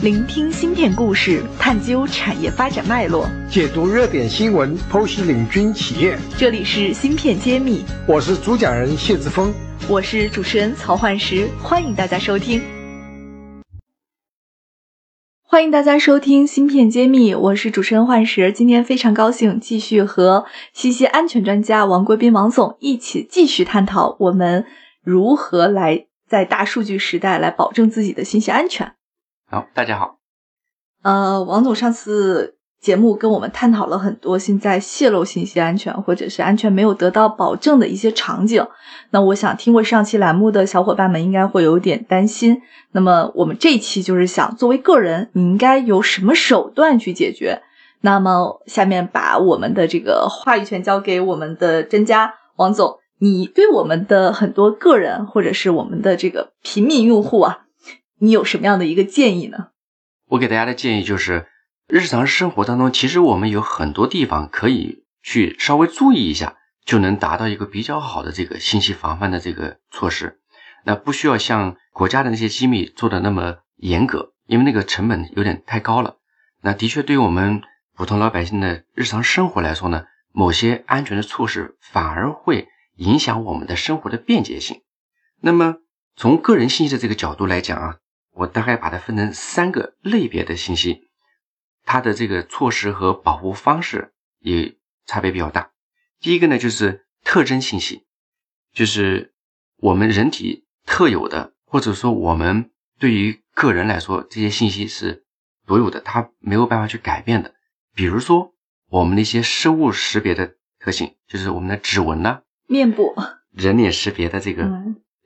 聆听芯片故事，探究产业发展脉络，解读热点新闻，剖析领军企业。这里是芯片揭秘，我是主讲人谢志峰，我是主持人曹焕石，欢迎大家收听。欢迎大家收听芯片揭秘，我是主持人焕石。今天非常高兴，继续和信息安全专家王国斌王总一起继续探讨我们如何来。在大数据时代来保证自己的信息安全。好，大家好。呃，王总上次节目跟我们探讨了很多现在泄露信息安全或者是安全没有得到保证的一些场景。那我想听过上期栏目的小伙伴们应该会有点担心。那么我们这一期就是想作为个人，你应该有什么手段去解决？那么下面把我们的这个话语权交给我们的专家王总。你对我们的很多个人或者是我们的这个平民用户啊，你有什么样的一个建议呢？我给大家的建议就是，日常生活当中，其实我们有很多地方可以去稍微注意一下，就能达到一个比较好的这个信息防范的这个措施。那不需要像国家的那些机密做的那么严格，因为那个成本有点太高了。那的确，对于我们普通老百姓的日常生活来说呢，某些安全的措施反而会。影响我们的生活的便捷性。那么，从个人信息的这个角度来讲啊，我大概把它分成三个类别的信息，它的这个措施和保护方式也差别比较大。第一个呢，就是特征信息，就是我们人体特有的，或者说我们对于个人来说，这些信息是独有的，它没有办法去改变的。比如说，我们的一些生物识别的特性，就是我们的指纹呢。面部人脸识别的这个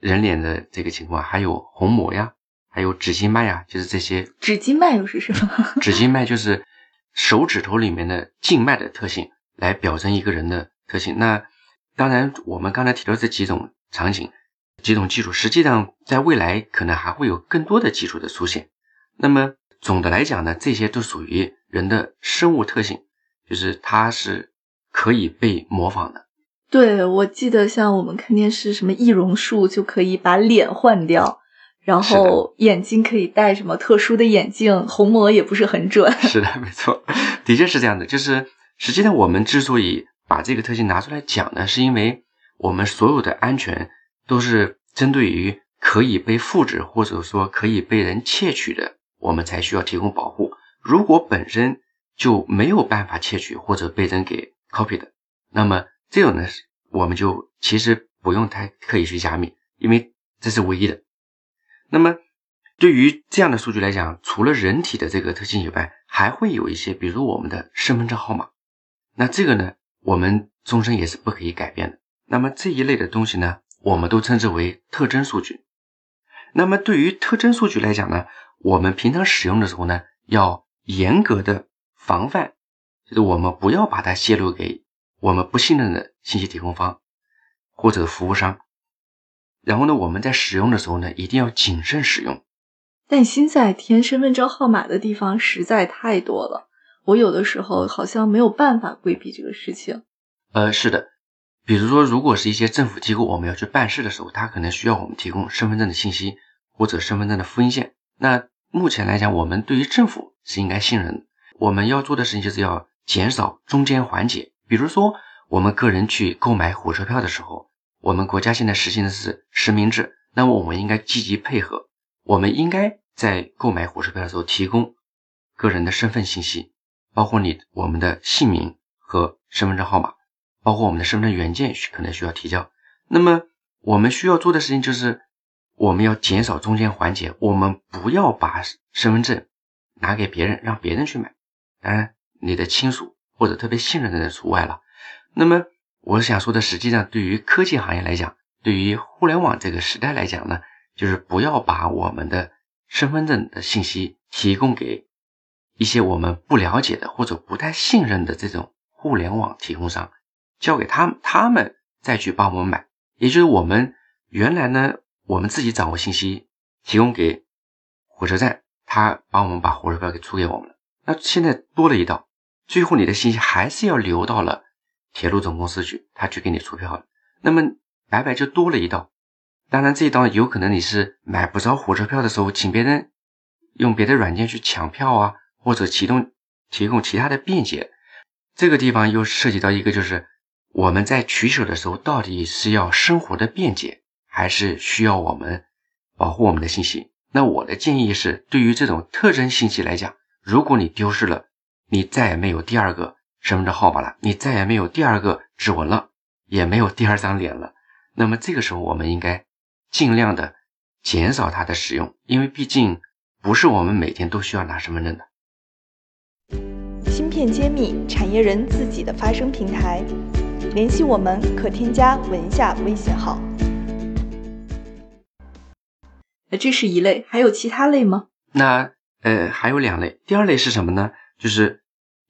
人脸的这个情况，还有虹膜呀，还有指静脉呀，就是这些。指静脉又是什么？指静脉就是手指头里面的静脉的特性，来表征一个人的特性。那当然，我们刚才提到这几种场景、几种技术，实际上在未来可能还会有更多的技术的出现。那么总的来讲呢，这些都属于人的生物特性，就是它是可以被模仿的。对，我记得像我们看电视，什么易容术就可以把脸换掉，然后眼睛可以戴什么特殊的眼镜，虹膜也不是很准。是的，没错，的确是这样的。就是实际上，我们之所以把这个特性拿出来讲呢，是因为我们所有的安全都是针对于可以被复制或者说可以被人窃取的，我们才需要提供保护。如果本身就没有办法窃取或者被人给 copy 的，那么。这种呢，我们就其实不用太刻意去加密，因为这是唯一的。那么，对于这样的数据来讲，除了人体的这个特性以外，还会有一些，比如我们的身份证号码。那这个呢，我们终身也是不可以改变的。那么这一类的东西呢，我们都称之为特征数据。那么对于特征数据来讲呢，我们平常使用的时候呢，要严格的防范，就是我们不要把它泄露给。我们不信任的信息提供方或者服务商，然后呢，我们在使用的时候呢，一定要谨慎使用。但现在填身份证号码的地方实在太多了，我有的时候好像没有办法规避这个事情。呃，是的，比如说，如果是一些政府机构，我们要去办事的时候，他可能需要我们提供身份证的信息或者身份证的复印件。那目前来讲，我们对于政府是应该信任的。我们要做的事情就是要减少中间环节。比如说，我们个人去购买火车票的时候，我们国家现在实行的是实名制，那么我们应该积极配合。我们应该在购买火车票的时候提供个人的身份信息，包括你我们的姓名和身份证号码，包括我们的身份证原件可能需要提交。那么我们需要做的事情就是，我们要减少中间环节，我们不要把身份证拿给别人，让别人去买。当然，你的亲属。或者特别信任的人除外了。那么，我想说的，实际上对于科技行业来讲，对于互联网这个时代来讲呢，就是不要把我们的身份证的信息提供给一些我们不了解的或者不太信任的这种互联网提供商，交给他们，他们再去帮我们买。也就是我们原来呢，我们自己掌握信息，提供给火车站，他帮我们把火车票给出给我们了。那现在多了一道。最后，你的信息还是要留到了铁路总公司去，他去给你出票了。那么白白就多了一道。当然，这一道有可能你是买不着火车票的时候，请别人用别的软件去抢票啊，或者启动提供其他的便捷。这个地方又涉及到一个，就是我们在取舍的时候，到底是要生活的便捷，还是需要我们保护我们的信息？那我的建议是，对于这种特征信息来讲，如果你丢失了，你再也没有第二个身份证号码了，你再也没有第二个指纹了，也没有第二张脸了。那么这个时候，我们应该尽量的减少它的使用，因为毕竟不是我们每天都需要拿身份证的。芯片揭秘，产业人自己的发声平台，联系我们可添加文下微信号。那这是一类，还有其他类吗？那呃，还有两类。第二类是什么呢？就是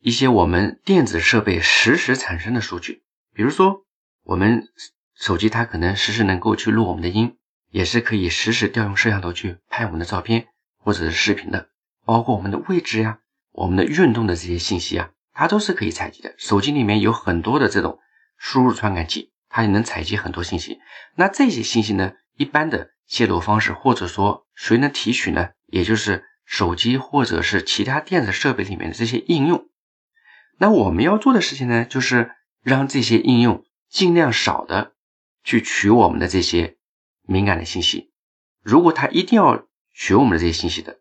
一些我们电子设备实时产生的数据，比如说我们。手机它可能实时能够去录我们的音，也是可以实时调用摄像头去拍我们的照片或者是视频的，包括我们的位置呀、我们的运动的这些信息啊，它都是可以采集的。手机里面有很多的这种输入传感器，它也能采集很多信息。那这些信息呢，一般的泄露方式或者说谁能提取呢？也就是手机或者是其他电子设备里面的这些应用。那我们要做的事情呢，就是让这些应用尽量少的。去取我们的这些敏感的信息，如果他一定要取我们的这些信息的，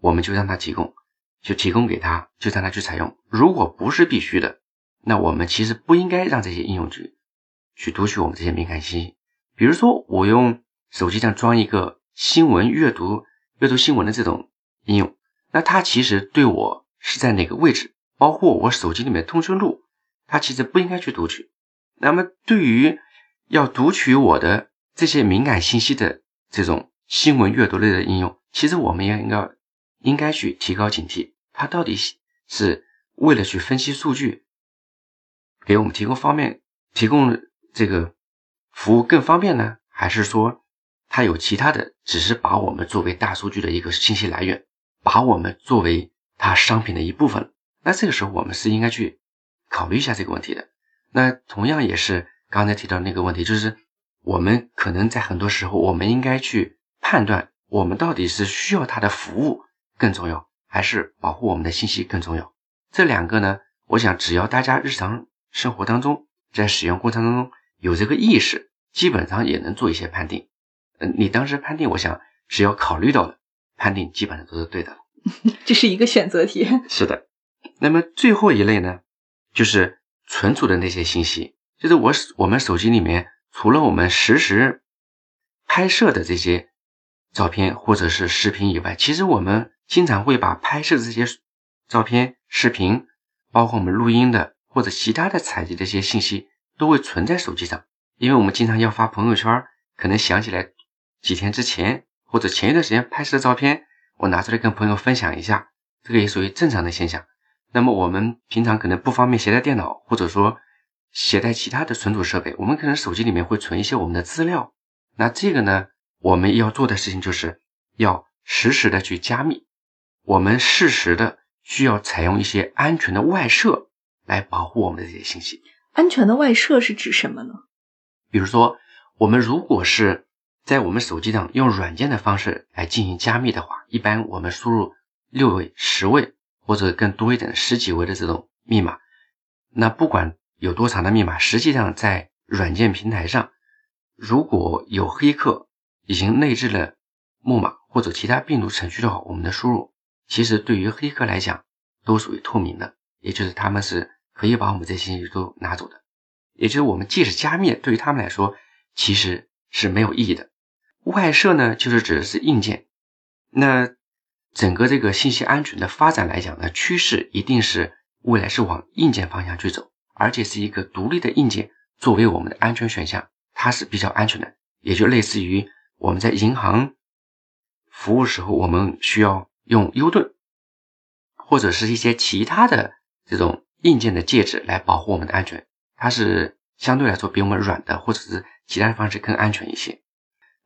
我们就让他提供，就提供给他，就让他去采用。如果不是必须的，那我们其实不应该让这些应用去去读取我们这些敏感信息。比如说，我用手机上装一个新闻阅读、阅读新闻的这种应用，那它其实对我是在哪个位置，包括我手机里面通讯录，它其实不应该去读取。那么对于要读取我的这些敏感信息的这种新闻阅读类的应用，其实我们也应该应该去提高警惕，它到底是为了去分析数据，给我们提供方便、提供这个服务更方便呢，还是说它有其他的，只是把我们作为大数据的一个信息来源，把我们作为它商品的一部分？那这个时候我们是应该去考虑一下这个问题的。那同样也是。刚才提到那个问题，就是我们可能在很多时候，我们应该去判断，我们到底是需要它的服务更重要，还是保护我们的信息更重要？这两个呢，我想只要大家日常生活当中，在使用过程当中有这个意识，基本上也能做一些判定。嗯，你当时判定，我想只要考虑到了，判定基本上都是对的。这是一个选择题。是的。那么最后一类呢，就是存储的那些信息。就是我我们手机里面除了我们实时拍摄的这些照片或者是视频以外，其实我们经常会把拍摄的这些照片、视频，包括我们录音的或者其他的采集的一些信息，都会存在手机上。因为我们经常要发朋友圈，可能想起来几天之前或者前一段时间拍摄的照片，我拿出来跟朋友分享一下，这个也属于正常的现象。那么我们平常可能不方便携带电脑，或者说。携带其他的存储设备，我们可能手机里面会存一些我们的资料。那这个呢，我们要做的事情就是要实时的去加密。我们适时的需要采用一些安全的外设来保护我们的这些信息。安全的外设是指什么呢？比如说，我们如果是在我们手机上用软件的方式来进行加密的话，一般我们输入六位、十位或者更多一点十几位的这种密码，那不管。有多长的密码？实际上，在软件平台上，如果有黑客已经内置了木马或者其他病毒程序的话，我们的输入其实对于黑客来讲都属于透明的，也就是他们是可以把我们这些信息都拿走的。也就是我们即使加密，对于他们来说其实是没有意义的。外设呢，就是指的是硬件。那整个这个信息安全的发展来讲呢，趋势一定是未来是往硬件方向去走。而且是一个独立的硬件作为我们的安全选项，它是比较安全的，也就类似于我们在银行服务时候，我们需要用 U 盾或者是一些其他的这种硬件的介质来保护我们的安全，它是相对来说比我们软的或者是其他的方式更安全一些。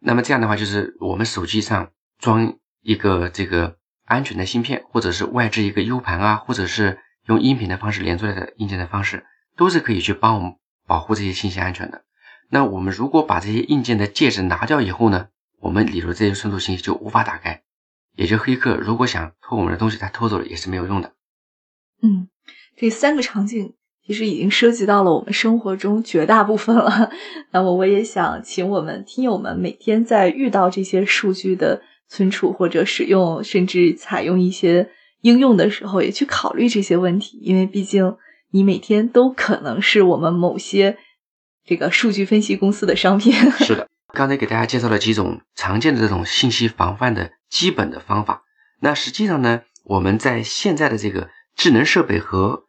那么这样的话，就是我们手机上装一个这个安全的芯片，或者是外置一个 U 盘啊，或者是用音频的方式连出来的硬件的方式。都是可以去帮我们保护这些信息安全的。那我们如果把这些硬件的介质拿掉以后呢，我们里头这些存储信息就无法打开，也就黑客如果想偷我们的东西，他偷走了也是没有用的。嗯，这三个场景其实已经涉及到了我们生活中绝大部分了。那么我也想请我们听友们每天在遇到这些数据的存储或者使用，甚至采用一些应用的时候，也去考虑这些问题，因为毕竟你每天都可能是我们某些这个数据分析公司的商品。是的，刚才给大家介绍了几种常见的这种信息防范的基本的方法。那实际上呢，我们在现在的这个智能设备和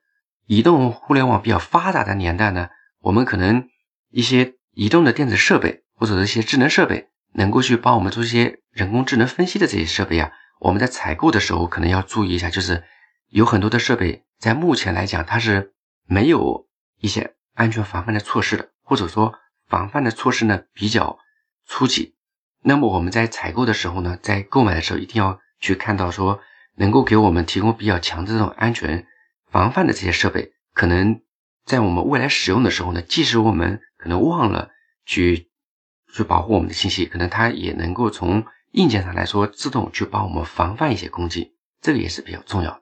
移动互联网比较发达的年代呢，我们可能一些移动的电子设备或者是一些智能设备，能够去帮我们做一些人工智能分析的这些设备啊，我们在采购的时候可能要注意一下，就是有很多的设备在目前来讲它是没有一些安全防范的措施的，或者说防范的措施呢比较初级。那么我们在采购的时候呢，在购买的时候一定要去看到说。能够给我们提供比较强的这种安全防范的这些设备，可能在我们未来使用的时候呢，即使我们可能忘了去去保护我们的信息，可能它也能够从硬件上来说自动去帮我们防范一些攻击，这个也是比较重要的。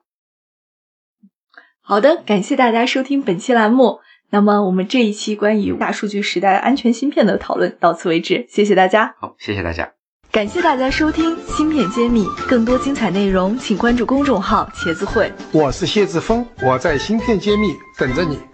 好的，感谢大家收听本期栏目。那么我们这一期关于大数据时代安全芯片的讨论到此为止，谢谢大家。好，谢谢大家。感谢大家收听《芯片揭秘》，更多精彩内容，请关注公众号“茄子会”。我是谢志峰，我在芯片揭秘等着你。